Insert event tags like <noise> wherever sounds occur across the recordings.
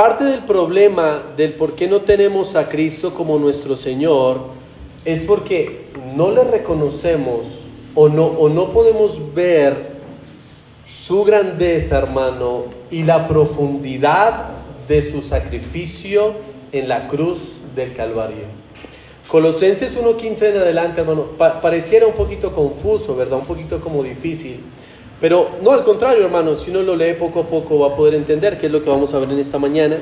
parte del problema del por qué no tenemos a Cristo como nuestro Señor es porque no le reconocemos o no, o no podemos ver su grandeza, hermano, y la profundidad de su sacrificio en la cruz del Calvario. Colosenses 1.15 en adelante, hermano, pareciera un poquito confuso, ¿verdad? Un poquito como difícil. Pero no al contrario, hermano, si uno lo lee poco a poco va a poder entender qué es lo que vamos a ver en esta mañana.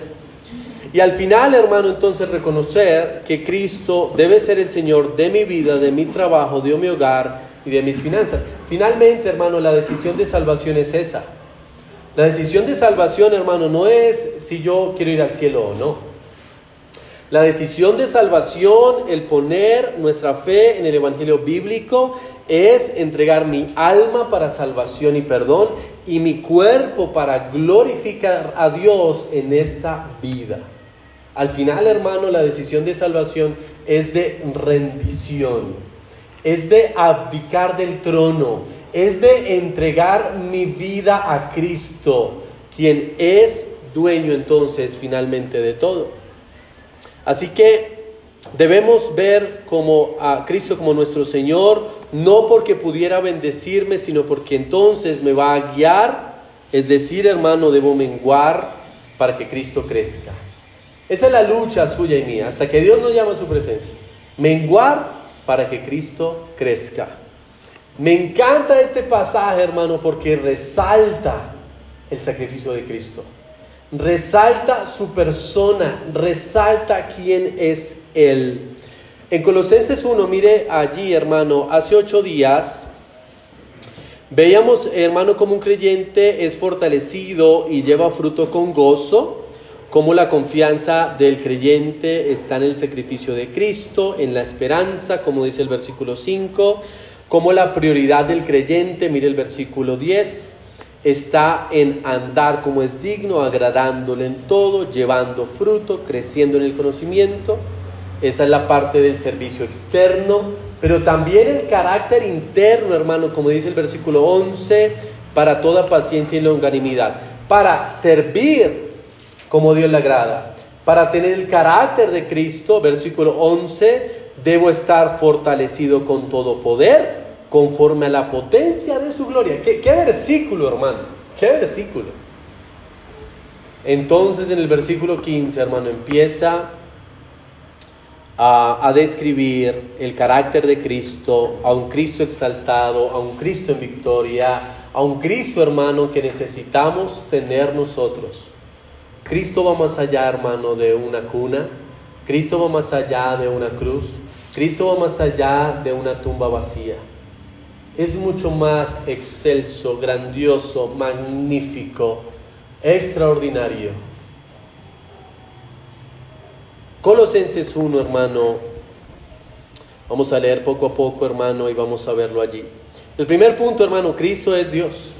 Y al final, hermano, entonces reconocer que Cristo debe ser el Señor de mi vida, de mi trabajo, de mi hogar y de mis finanzas. Finalmente, hermano, la decisión de salvación es esa. La decisión de salvación, hermano, no es si yo quiero ir al cielo o no. La decisión de salvación, el poner nuestra fe en el Evangelio bíblico, es entregar mi alma para salvación y perdón y mi cuerpo para glorificar a Dios en esta vida. Al final, hermano, la decisión de salvación es de rendición, es de abdicar del trono, es de entregar mi vida a Cristo, quien es dueño entonces finalmente de todo. Así que debemos ver como a Cristo como nuestro Señor, no porque pudiera bendecirme, sino porque entonces me va a guiar. Es decir, hermano, debo menguar para que Cristo crezca. Esa es la lucha suya y mía, hasta que Dios nos llama a su presencia. Menguar para que Cristo crezca. Me encanta este pasaje, hermano, porque resalta el sacrificio de Cristo resalta su persona, resalta quién es Él. En Colosenses 1, mire allí, hermano, hace ocho días veíamos, hermano, como un creyente es fortalecido y lleva fruto con gozo, como la confianza del creyente está en el sacrificio de Cristo, en la esperanza, como dice el versículo 5, como la prioridad del creyente, mire el versículo 10 está en andar como es digno, agradándole en todo, llevando fruto, creciendo en el conocimiento. Esa es la parte del servicio externo, pero también el carácter interno, hermano, como dice el versículo 11, para toda paciencia y longanimidad, para servir como Dios le agrada, para tener el carácter de Cristo, versículo 11, debo estar fortalecido con todo poder conforme a la potencia de su gloria. ¿Qué, versículo, hermano? ¿Qué versículo? Entonces en el versículo 15, hermano, empieza a, describir el carácter de Cristo, a un Cristo exaltado, a un Cristo en victoria, a un Cristo, hermano, que necesitamos tener nosotros. Cristo va más allá, hermano, de una cuna. Cristo va más allá de una cruz. Cristo va más allá de una tumba vacía es mucho más excelso, grandioso, magnífico, extraordinario. Colosenses 1, hermano. Vamos a leer poco a poco, hermano, y vamos a verlo allí. El primer punto, hermano, Cristo es Dios.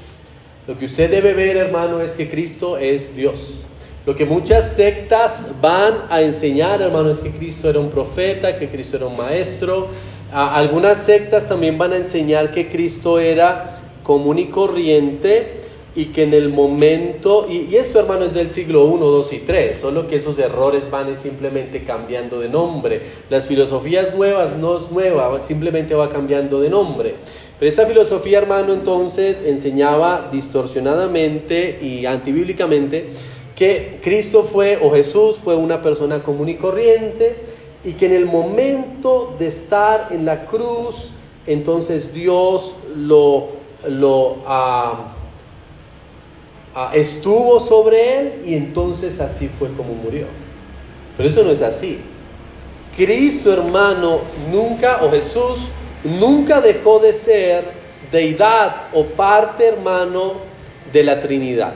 Lo que usted debe ver, hermano, es que Cristo es Dios. Lo que muchas sectas van a enseñar, hermano, es que Cristo era un profeta, que Cristo era un maestro, algunas sectas también van a enseñar que Cristo era común y corriente y que en el momento, y, esto hermano es del siglo 1, 2 y 3, solo que esos errores van simplemente cambiando de nombre. Las filosofías nuevas no es nueva, simplemente va cambiando de nombre. Pero esta filosofía hermano entonces enseñaba distorsionadamente y antibíblicamente que Cristo fue o Jesús fue una persona común y corriente, y que en el momento de estar en la cruz, entonces Dios lo, lo ah, ah, estuvo sobre él y entonces así fue como murió. Pero eso no es así. Cristo hermano nunca, o Jesús, nunca dejó de ser deidad o parte hermano de la Trinidad.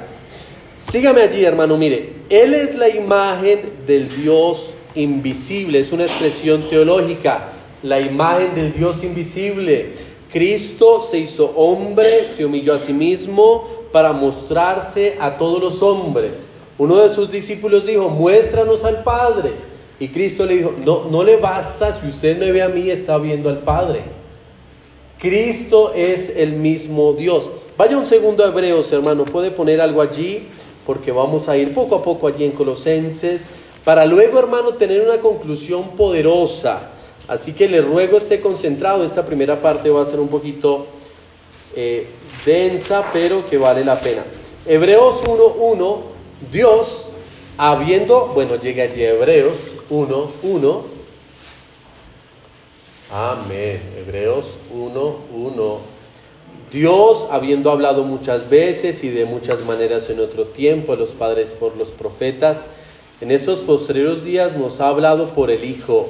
Sígame allí hermano, mire, Él es la imagen del Dios invisible, es una expresión teológica, la imagen del Dios invisible. Cristo se hizo hombre, se humilló a sí mismo para mostrarse a todos los hombres. Uno de sus discípulos dijo, muéstranos al Padre. Y Cristo le dijo, no, no le basta, si usted me ve a mí, está viendo al Padre. Cristo es el mismo Dios. Vaya un segundo a Hebreos, hermano, puede poner algo allí porque vamos a ir poco a poco allí en Colosenses, para luego, hermano, tener una conclusión poderosa. Así que le ruego esté concentrado. Esta primera parte va a ser un poquito eh, densa, pero que vale la pena. Hebreos 1.1, Dios, habiendo, bueno, llega allí Hebreos 1.1. Amén. Hebreos 1.1. Dios, habiendo hablado muchas veces y de muchas maneras en otro tiempo a los padres por los profetas, en estos posteriores días nos ha hablado por el Hijo,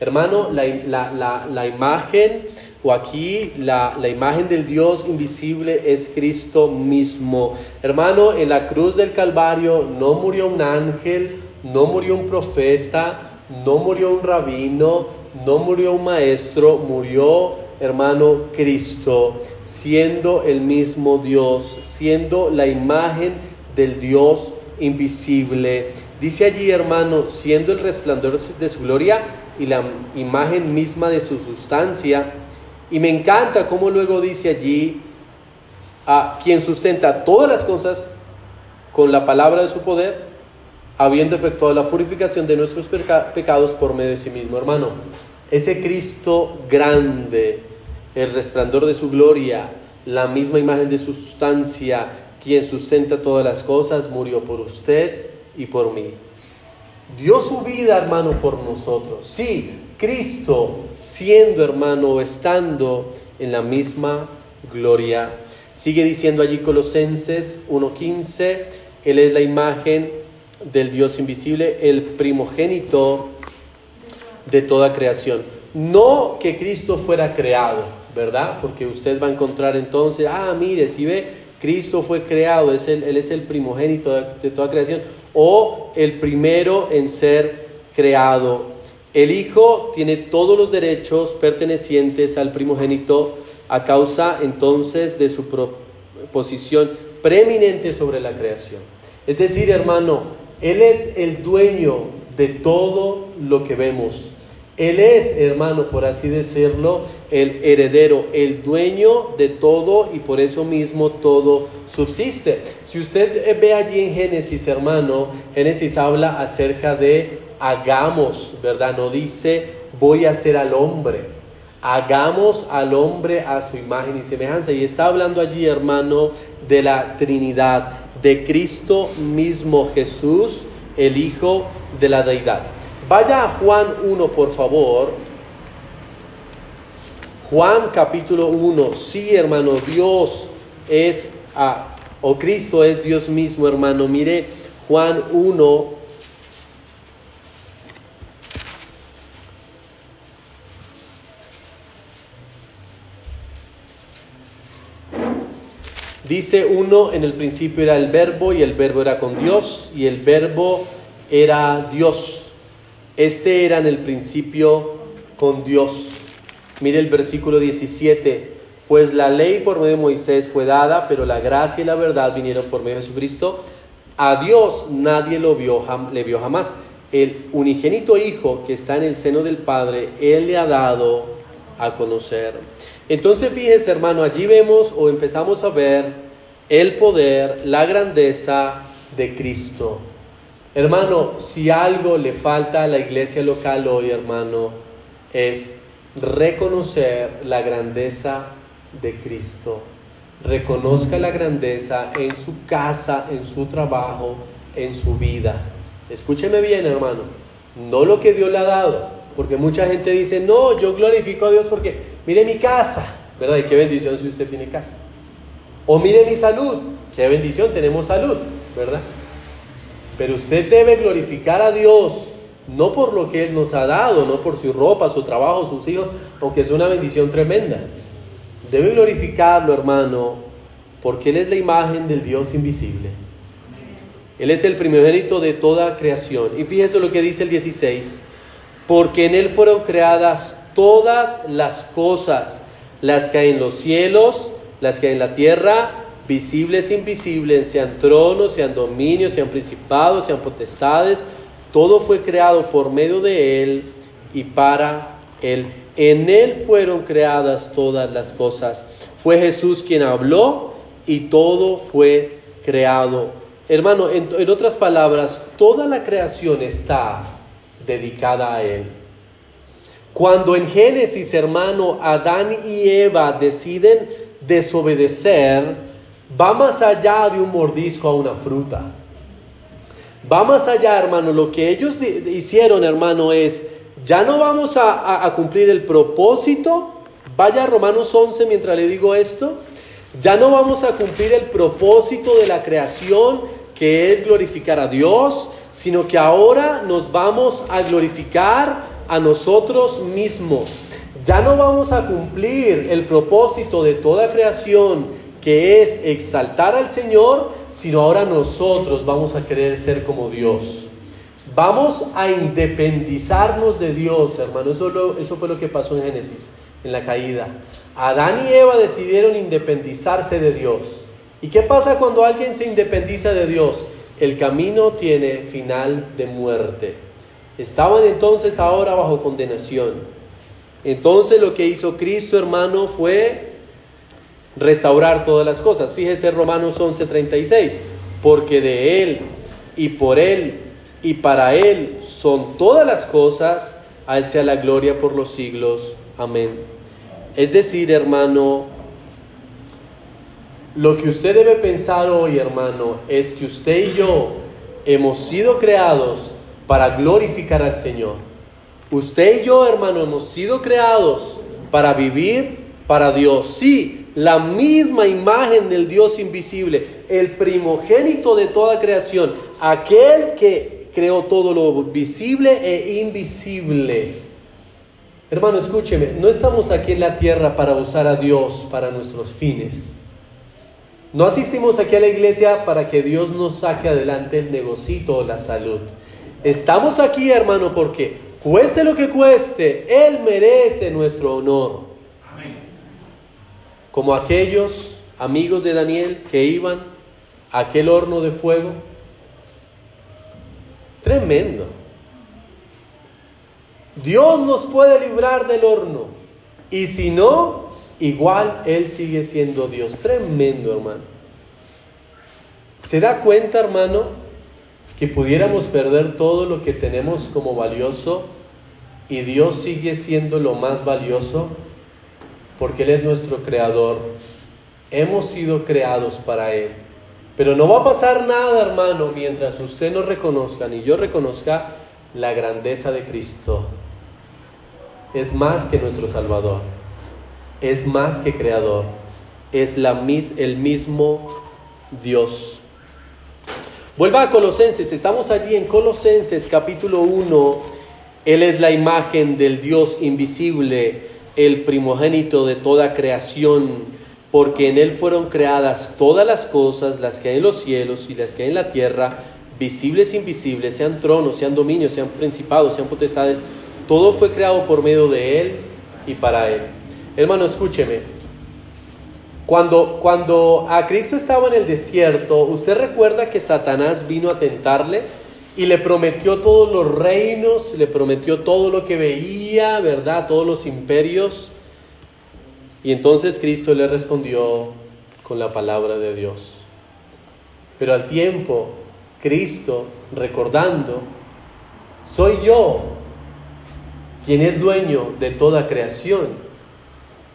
Hermano, la, imagen, o aquí la, la imagen del Dios invisible es Cristo mismo. Hermano, en la cruz del Calvario no murió un ángel, no murió un profeta, no murió un rabino, no murió un maestro, murió, hermano, Cristo, siendo el mismo Dios, siendo la imagen del Dios invisible. Dice allí, hermano, siendo el resplandor de su gloria y la imagen misma de su sustancia. Y me encanta cómo luego dice allí, a quien sustenta todas las cosas con la palabra de su poder, habiendo efectuado la purificación de nuestros pecados por medio de sí mismo, hermano. Ese Cristo grande, el resplandor de su gloria, la misma imagen de su sustancia, quien sustenta todas las cosas, murió por usted y por mí. Dio su vida, hermano, por nosotros. Sí, Cristo siendo, hermano, estando en la misma gloria. Sigue diciendo allí Colosenses 1.15, Él es la imagen del Dios invisible, el primogénito de toda creación. No que Cristo fuera creado, ¿verdad? Porque usted va a encontrar entonces, ah, mire, si ve, Cristo fue creado, es Él es el primogénito de toda creación o el primero en ser creado. El Hijo tiene todos los derechos pertenecientes al primogénito a causa entonces de su posición preeminente sobre la creación. Es decir, hermano, Él es el dueño de todo lo que vemos. Él es, hermano, por así decirlo, el heredero, el dueño de todo y por eso mismo todo subsiste. Si usted ve allí en Génesis, hermano, Génesis habla acerca de hagamos, ¿verdad? No dice voy a hacer al hombre. Hagamos al hombre a su imagen y semejanza. Y está hablando allí, hermano, de la Trinidad, de Cristo mismo Jesús, el Hijo de la Deidad. Vaya a Juan 1, por favor. Juan capítulo 1. Sí, hermano, Dios es, o Cristo es Dios mismo, hermano. Mire, Juan 1. Dice uno, en el principio era el verbo y el verbo era con Dios y el verbo era Dios. Este era en el principio con Dios. Mire el versículo 17. Pues la ley por medio de Moisés fue dada, pero la gracia y la verdad vinieron por medio de Jesucristo. A Dios nadie lo vio, le vio jamás. El unigénito Hijo que está en el seno del Padre, Él le ha dado a conocer. Entonces fíjese hermano, allí vemos o empezamos a ver el poder, la grandeza de Cristo. Hermano, si algo le falta a la iglesia local hoy, hermano, es reconocer la grandeza de Cristo. Reconozca la grandeza en su casa, en su trabajo, en su vida. Escúcheme bien, hermano. No lo que Dios le ha dado, porque mucha gente dice, no, yo glorifico a Dios porque mire mi casa, ¿verdad? Y qué bendición si usted tiene casa. O mire mi salud, qué bendición, tenemos salud, ¿verdad? Pero usted debe glorificar a Dios, no por lo que Él nos ha dado, no por su ropa, su trabajo, sus hijos, aunque es una bendición tremenda. Debe glorificarlo, hermano, porque Él es la imagen del Dios invisible. Él es el primogénito de toda creación. Y fíjense lo que dice el 16. Porque en Él fueron creadas todas las cosas, las que hay en los cielos, las que hay en la tierra, visibles e invisibles, sean tronos, sean dominios, sean principados, sean potestades. Todo fue creado por medio de Él y para Él. En Él fueron creadas todas las cosas. Fue Jesús quien habló y todo fue creado. Hermano, en, otras palabras, toda la creación está dedicada a Él. Cuando en Génesis, hermano, Adán y Eva deciden desobedecer, va más allá de un mordisco a una fruta. Va más allá, hermano. Lo que ellos hicieron, hermano, es, ya no vamos a, cumplir el propósito. Vaya a Romanos 11 mientras le digo esto. Ya no vamos a cumplir el propósito de la creación, que es glorificar a Dios, sino que ahora nos vamos a glorificar a nosotros mismos. Ya no vamos a cumplir el propósito de toda creación, que es exaltar al Señor, sino ahora nosotros vamos a querer ser como Dios. Vamos a independizarnos de Dios, hermano. Eso, eso fue lo que pasó en Génesis, en la caída. Adán y Eva decidieron independizarse de Dios. ¿Y qué pasa cuando alguien se independiza de Dios? El camino tiene final de muerte. Estaban entonces ahora bajo condenación. Entonces lo que hizo Cristo, hermano, fue restaurar todas las cosas. Fíjese Romanos 11:36, porque de Él y por Él y para Él son todas las cosas, a Él sea la gloria por los siglos. Amén. Es decir, hermano, lo que usted debe pensar hoy, hermano, es que usted y yo hemos sido creados para glorificar al Señor. Usted y yo, hermano, hemos sido creados para vivir para Dios. Sí, la misma imagen del Dios invisible, el primogénito de toda creación, aquel que creó todo lo visible e invisible. Hermano, escúcheme, no estamos aquí en la tierra para usar a Dios para nuestros fines. No asistimos aquí a la iglesia para que Dios nos saque adelante el negocito o la salud. Estamos aquí, hermano, porque cueste lo que cueste, Él merece nuestro honor. Como aquellos amigos de Daniel que iban a aquel horno de fuego. Tremendo. Dios nos puede librar del horno. Y si no, igual Él sigue siendo Dios. Tremendo, hermano. ¿Se da cuenta, hermano, que pudiéramos perder todo lo que tenemos como valioso y Dios sigue siendo lo más valioso? Porque Él es nuestro creador. Hemos sido creados para Él. Pero no va a pasar nada, hermano, mientras usted no reconozca ni yo reconozca la grandeza de Cristo es más que nuestro Salvador, es más que Creador, es la, el mismo Dios. Vuelva a Colosenses, estamos allí en Colosenses capítulo 1, Él es la imagen del Dios invisible, el primogénito de toda creación, porque en Él fueron creadas todas las cosas, las que hay en los cielos y las que hay en la tierra, visibles e invisibles, sean tronos, sean dominios, sean principados, sean potestades, todo fue creado por medio de Él y para Él. Hermano, escúcheme. Cuando, cuando a Cristo estaba en el desierto, ¿usted recuerda que Satanás vino a tentarle y le prometió todos los reinos, le prometió todo lo que veía, ¿verdad? Todos los imperios. Y entonces Cristo le respondió con la palabra de Dios. Pero al tiempo, Cristo, recordando, soy yo quien es dueño de toda creación,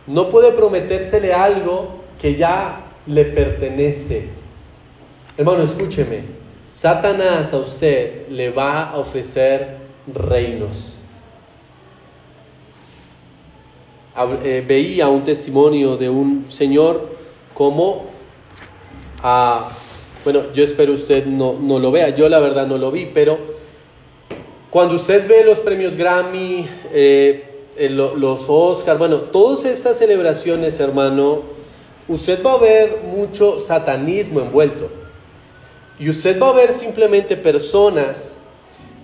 no puede prometérsele algo que ya le pertenece. Hermano, escúcheme, Satanás a usted le va a ofrecer reinos. Eh, veía un testimonio de un señor como, ah, bueno, yo espero usted no, no lo vea, yo la verdad no lo vi, pero cuando usted ve los premios Grammy, eh, los Oscars, bueno, todas estas celebraciones, hermano, usted va a ver mucho satanismo envuelto. Y usted va a ver simplemente personas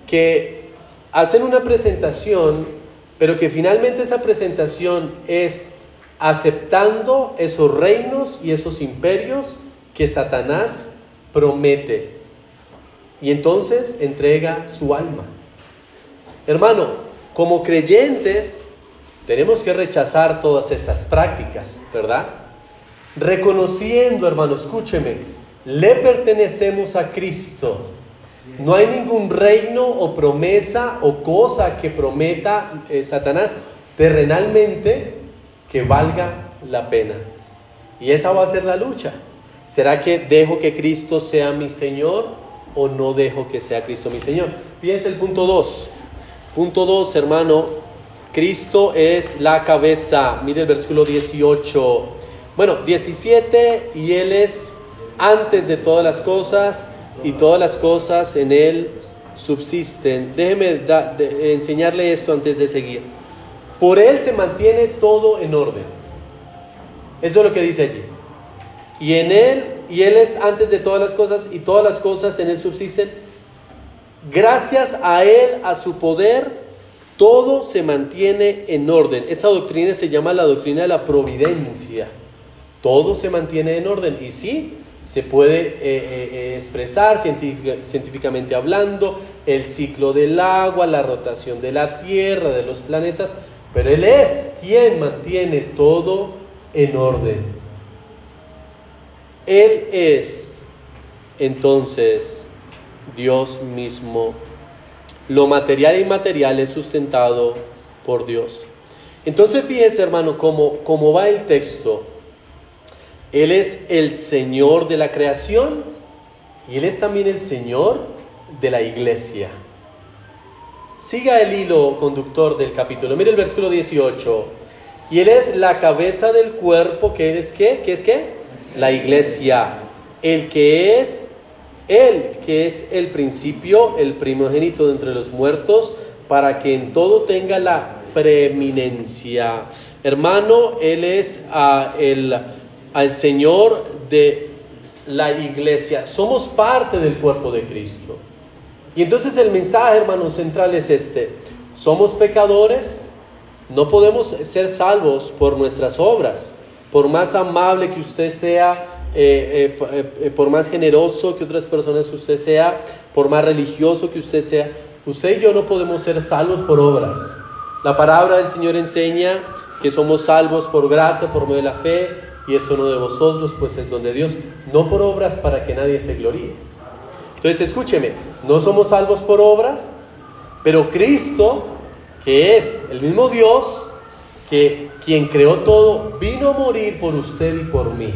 que hacen una presentación, pero que finalmente esa presentación es aceptando esos reinos y esos imperios que Satanás promete. Y entonces entrega su alma. Hermano, como creyentes tenemos que rechazar todas estas prácticas, ¿verdad? Reconociendo, hermano, escúcheme, le pertenecemos a Cristo. No hay ningún reino o promesa o cosa que prometa eh, Satanás terrenalmente que valga la pena. Y esa va a ser la lucha. ¿Será que dejo que Cristo sea mi Señor o no dejo que sea Cristo mi Señor? Fíjense el punto 2. Punto 2, hermano. Cristo es la cabeza. Mire el versículo 18. Bueno, 17 y Él es antes de todas las cosas y todas las cosas en Él subsisten. Déjeme enseñarle esto antes de seguir. Por Él se mantiene todo en orden. Eso es lo que dice allí. Y en Él, y Él es antes de todas las cosas, y todas las cosas en Él subsisten. Gracias a Él, a su poder, todo se mantiene en orden. Esa doctrina se llama la doctrina de la providencia. Todo se mantiene en orden. Y sí, se puede eh, eh, eh, expresar científicamente hablando el ciclo del agua, la rotación de la Tierra, de los planetas, pero Él es quien mantiene todo en orden. Él es entonces Dios mismo. Lo material e inmaterial es sustentado por Dios. Entonces fíjense hermano cómo, cómo va el texto. Él es el Señor de la creación y Él es también el Señor de la iglesia. Siga el hilo conductor del capítulo. Mire el versículo 18. Y Él es la cabeza del cuerpo, que es qué? ¿Qué es qué? La iglesia. El que es, Él que es el principio, el primogénito de entre los muertos, para que en todo tenga la preeminencia. Hermano, Él es ah, el al Señor de la iglesia. Somos parte del cuerpo de Cristo. Y entonces el mensaje, hermano, central es este. Somos pecadores, no podemos ser salvos por nuestras obras. Por más amable que usted sea, eh, eh, eh, por más generoso que otras personas usted sea, por más religioso que usted sea, usted y yo no podemos ser salvos por obras. La palabra del Señor enseña que somos salvos por gracia, por medio de la fe, y eso no de vosotros, pues es donde Dios, no por obras para que nadie se gloríe. Entonces escúcheme, no somos salvos por obras, pero Cristo, que es el mismo Dios, que quien creó todo, vino a morir por usted y por mí.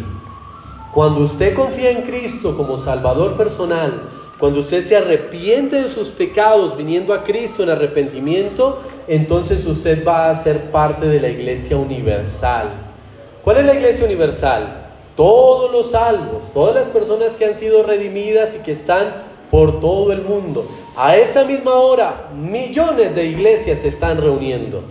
Cuando usted confía en Cristo como Salvador personal, cuando usted se arrepiente de sus pecados viniendo a Cristo en arrepentimiento, entonces usted va a ser parte de la iglesia universal ¿Cuál es la iglesia universal? Todos los salvos, todas las personas que han sido redimidas y que están por todo el mundo. A esta misma hora, millones de iglesias se están reuniendo,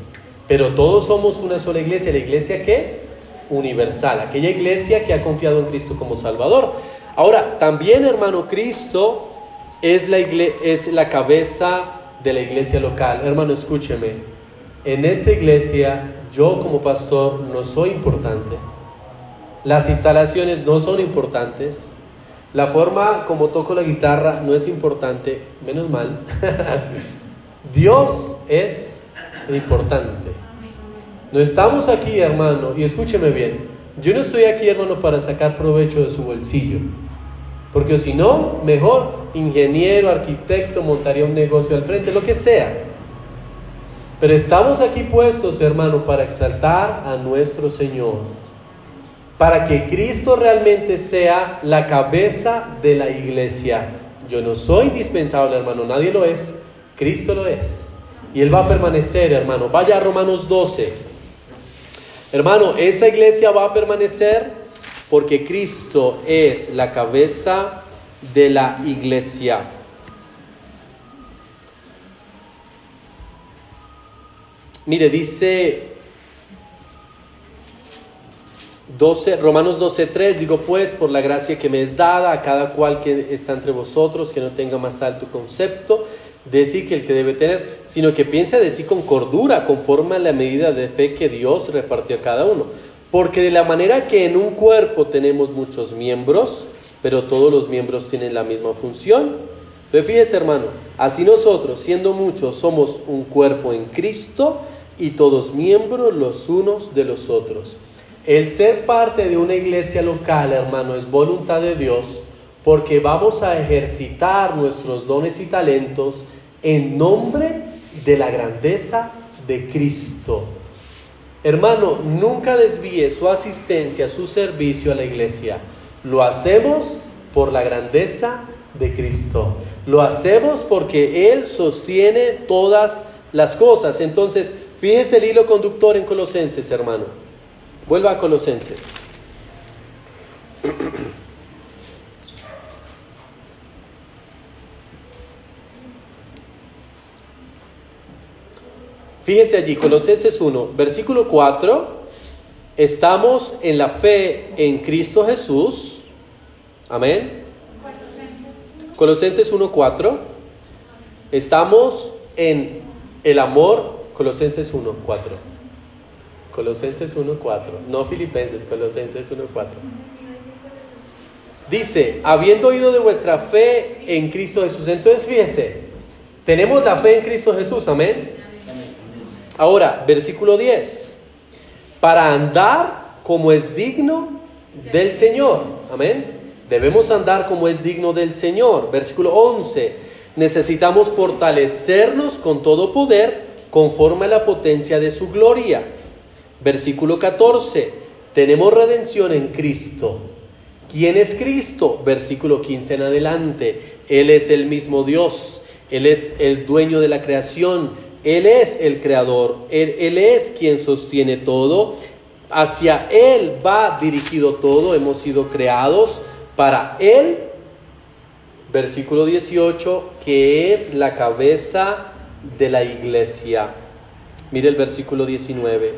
pero todos somos una sola iglesia. ¿La iglesia qué? Universal, aquella iglesia que ha confiado en Cristo como Salvador. Ahora, también hermano, Cristo es la, es la cabeza de la iglesia local. Hermano, escúcheme. En esta iglesia yo como pastor no soy importante. Las instalaciones no son importantes. La forma como toco la guitarra no es importante, menos mal. <laughs> Dios es importante. No estamos aquí, hermano, y escúcheme bien. Yo no estoy aquí, hermano, para sacar provecho de su bolsillo. Porque si no, mejor ingeniero, arquitecto, montaría un negocio al frente, lo que sea. Pero estamos aquí puestos, hermano, para exaltar a nuestro Señor. Para que Cristo realmente sea la cabeza de la iglesia. Yo no soy indispensable, hermano, nadie lo es. Cristo lo es. Y Él va a permanecer, hermano. Vaya a Romanos 12. Hermano, esta iglesia va a permanecer porque Cristo es la cabeza de la iglesia. Mire, dice 12, Romanos 12:3, digo pues, por la gracia que me es dada a cada cual que está entre vosotros, que no tenga más alto concepto de sí que el que debe tener, sino que piense de sí con cordura, conforme a la medida de fe que Dios repartió a cada uno. Porque de la manera que en un cuerpo tenemos muchos miembros, pero todos los miembros tienen la misma función. Entonces fíjese hermano, así nosotros, siendo muchos, somos un cuerpo en Cristo y todos miembros los unos de los otros. El ser parte de una iglesia local, hermano, es voluntad de Dios porque vamos a ejercitar nuestros dones y talentos en nombre de la grandeza de Cristo. Hermano, nunca desvíe su asistencia, su servicio a la iglesia. Lo hacemos por la grandeza de Cristo. Lo hacemos porque Él sostiene todas las cosas. Entonces, fíjese el hilo conductor en Colosenses, hermano. Vuelva a Colosenses. Fíjense allí, Colosenses 1, versículo 4, estamos en la fe en Cristo Jesús. Amén. Colosenses 1, 4. Estamos en el amor, Colosenses 1, 4. Colosenses 1, 4. No Filipenses, Colosenses 1, 4. Dice, habiendo oído de vuestra fe en Cristo Jesús. Entonces fíjense, tenemos la fe en Cristo Jesús, amén. Ahora, versículo 10. Para andar como es digno del Señor. Amén. Debemos andar como es digno del Señor. Versículo 11. Necesitamos fortalecernos con todo poder conforme a la potencia de su gloria. Versículo 14. Tenemos redención en Cristo. ¿Quién es Cristo? Versículo 15 en adelante. Él es el mismo Dios. Él es el dueño de la creación él es el creador, él, es quien sostiene todo, hacia Él va dirigido todo, hemos sido creados para Él, versículo 18, que es la cabeza de la iglesia. Mire el versículo 19,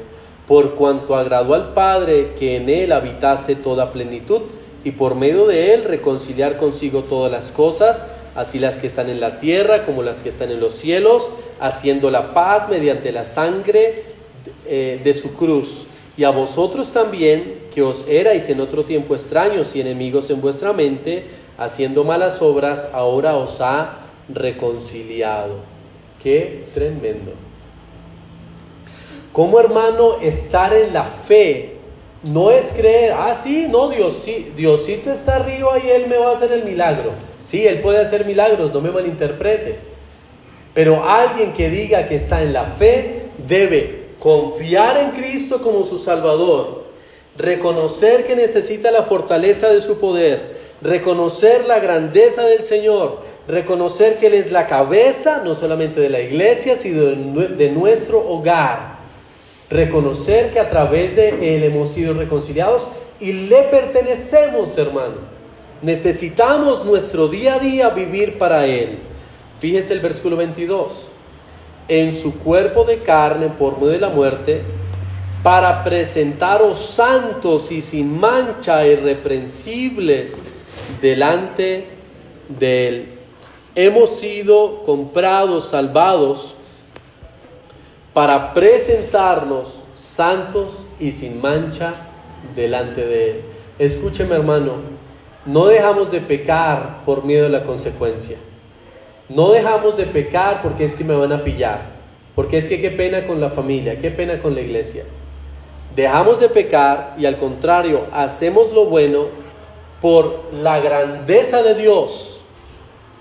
por cuanto agradó al Padre que en Él habitase toda plenitud y por medio de Él reconciliar consigo todas las cosas, así las que están en la tierra como las que están en los cielos, haciendo la paz mediante la sangre eh, de su cruz. Y a vosotros también, que os erais en otro tiempo extraños y enemigos en vuestra mente, haciendo malas obras, ahora os ha reconciliado. Qué tremendo. Como hermano, estar en la fe no es creer, ah, sí, no, Dios, Diosito está arriba y Él me va a hacer el milagro. Sí, Él puede hacer milagros, no me malinterprete. Pero alguien que diga que está en la fe debe confiar en Cristo como su Salvador, reconocer que necesita la fortaleza de su poder, reconocer la grandeza del Señor, reconocer que Él es la cabeza no solamente de la iglesia, sino de nuestro hogar reconocer que a través de Él hemos sido reconciliados y le pertenecemos, hermano. Necesitamos nuestro día a día vivir para Él. Fíjese el versículo 22. En su cuerpo de carne por medio de la muerte, para presentaros santos y sin mancha, irreprensibles delante de Él. Hemos sido comprados, salvados para presentarnos santos y sin mancha delante de Él. Escúcheme hermano, no dejamos de pecar por miedo a la consecuencia. No dejamos de pecar porque es que me van a pillar, porque es que qué pena con la familia, qué pena con la iglesia. Dejamos de pecar y al contrario, hacemos lo bueno por la grandeza de Dios,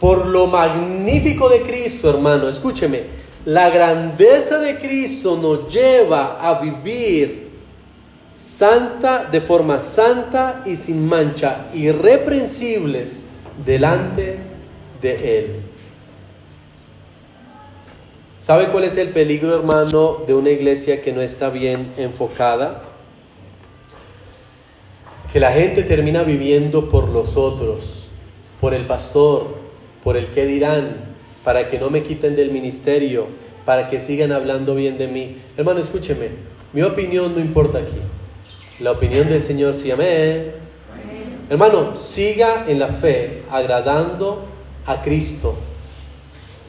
por lo magnífico de Cristo, hermano. Escúcheme, la grandeza de Cristo nos lleva a vivir santa, de forma santa y sin mancha, irreprensibles delante de Él. ¿Sabe cuál es el peligro, hermano, de una iglesia que no está bien enfocada? Que la gente termina viviendo por los otros, por el pastor, por el que dirán, para que no me quiten del ministerio, para que sigan hablando bien de mí. Hermano, escúcheme, mi opinión no importa aquí. La opinión del Señor sí, amén. Hermano, siga en la fe, agradando a Cristo.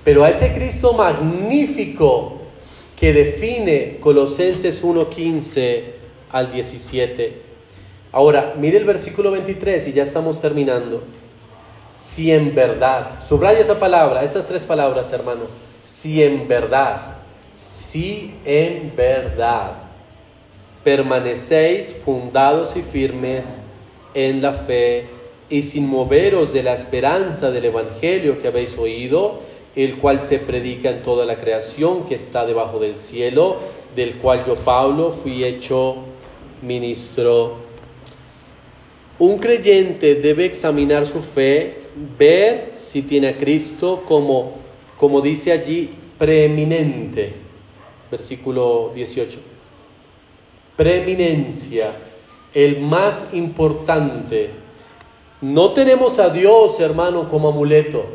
Pero a ese Cristo magnífico que define Colosenses 1.15 al 17. Ahora, mire el versículo 23 y ya estamos terminando. Si en verdad, subraya esa palabra, esas tres palabras, hermano. Si en verdad, si en verdad permanecéis fundados y firmes en la fe y sin moveros de la esperanza del Evangelio que habéis oído, el cual se predica en toda la creación que está debajo del cielo, del cual yo, Pablo, fui hecho ministro. Un creyente debe examinar su fe, ver si tiene a Cristo como, como dice allí, preeminente. Versículo 18. Preeminencia, el más importante. No tenemos a Dios, hermano, como amuleto.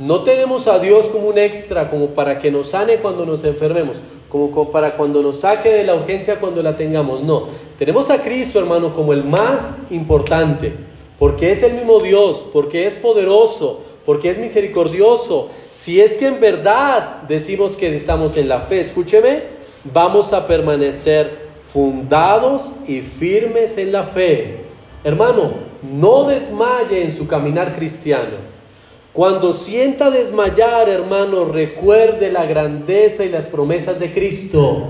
No tenemos a Dios como un extra, como para que nos sane cuando nos enfermemos, como para cuando nos saque de la urgencia cuando la tengamos. No, tenemos a Cristo, hermano, como el más importante, porque es el mismo Dios, porque es poderoso, porque es misericordioso. Si es que en verdad decimos que estamos en la fe, escúcheme, vamos a permanecer fundados y firmes en la fe. Hermano, no desmaye en su caminar cristiano. Cuando sienta desmayar, hermano, recuerde la grandeza y las promesas de Cristo,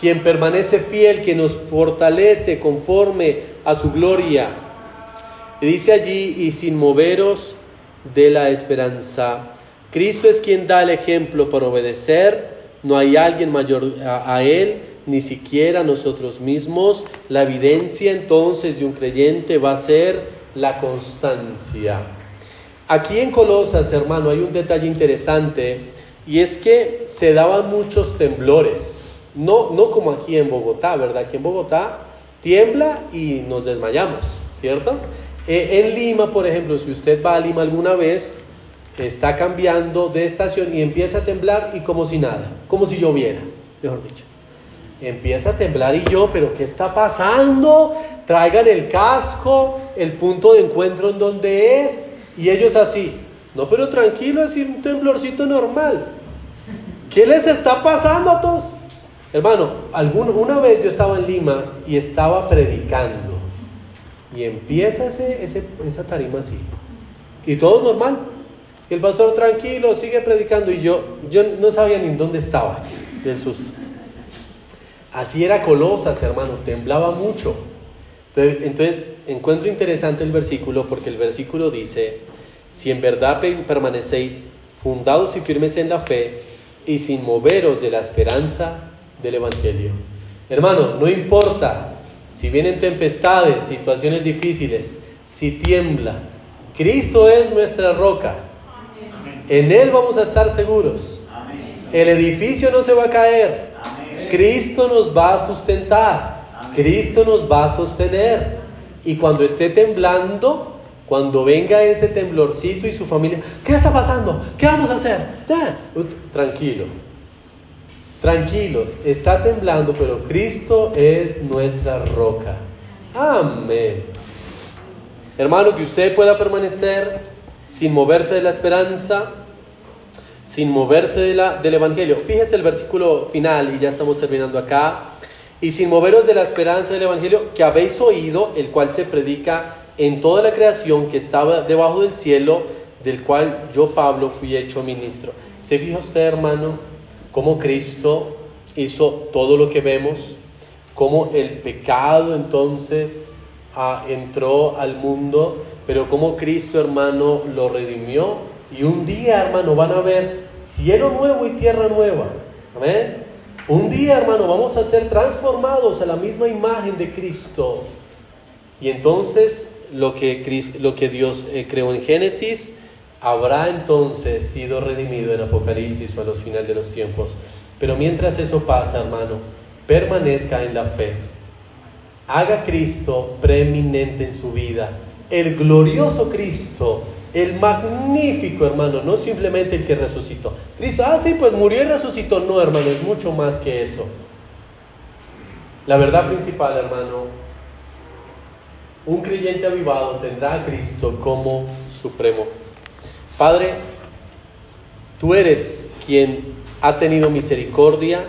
quien permanece fiel, que nos fortalece conforme a su gloria. Dice allí, y sin moveros de la esperanza. Cristo es quien da el ejemplo para obedecer, no hay alguien mayor a, a Él, ni siquiera nosotros mismos. La evidencia entonces de un creyente va a ser la constancia. Aquí en Colosas, hermano, hay un detalle interesante y es que se daban muchos temblores. No, no como aquí en Bogotá, ¿verdad? Aquí en Bogotá tiembla y nos desmayamos, ¿cierto? Eh, en Lima, por ejemplo, si usted va a Lima alguna vez, está cambiando de estación y empieza a temblar y como si nada, como si lloviera, mejor dicho. Empieza a temblar y yo, pero ¿qué está pasando? Traigan el casco, el punto de encuentro en donde es, y ellos así, no, pero tranquilo, es un temblorcito normal. ¿Qué les está pasando a todos? Hermano, una vez yo estaba en Lima y estaba predicando. Y empieza ese, esa tarima así. Y todo normal. Y el pastor tranquilo, sigue predicando. Y yo, yo no sabía ni dónde estaba del. Así era Colosas, hermano, temblaba mucho. Entonces, encuentro interesante el versículo porque el versículo dice, si en verdad permanecéis fundados y firmes en la fe y sin moveros de la esperanza del Evangelio. Hermano, no importa si vienen tempestades, situaciones difíciles, si tiembla, Cristo es nuestra roca. En Él vamos a estar seguros. El edificio no se va a caer. Cristo nos va a sustentar. Cristo nos va a sostener. Y cuando esté temblando, cuando venga ese temblorcito y su familia, ¿qué está pasando? ¿Qué vamos a hacer? Tranquilo. Tranquilos, está temblando, pero Cristo es nuestra roca. Amén. Hermano, que usted pueda permanecer sin moverse de la esperanza, sin moverse de la, del Evangelio. Fíjese el versículo final y ya estamos terminando acá y sin moveros de la esperanza del Evangelio que habéis oído, el cual se predica en toda la creación que estaba debajo del cielo, del cual yo, Pablo, fui hecho ministro. ¿Se fija usted, hermano, cómo Cristo hizo todo lo que vemos? Cómo el pecado entonces ah, entró al mundo, pero cómo Cristo, hermano, lo redimió. Y un día, hermano, van a ver cielo nuevo y tierra nueva. Amén. Un día, hermano, vamos a ser transformados a la misma imagen de Cristo. Y entonces lo que, lo que Dios eh, creó en Génesis habrá entonces sido redimido en Apocalipsis o a los finales de los tiempos. Pero mientras eso pasa, hermano, permanezca en la fe. Haga Cristo preeminente en su vida. El glorioso Cristo el magnífico hermano, no simplemente el que resucitó. Cristo, ah, sí, pues murió y resucitó. No, hermano, es mucho más que eso. La verdad principal, hermano, un creyente avivado tendrá a Cristo como supremo. Padre, tú eres quien ha tenido misericordia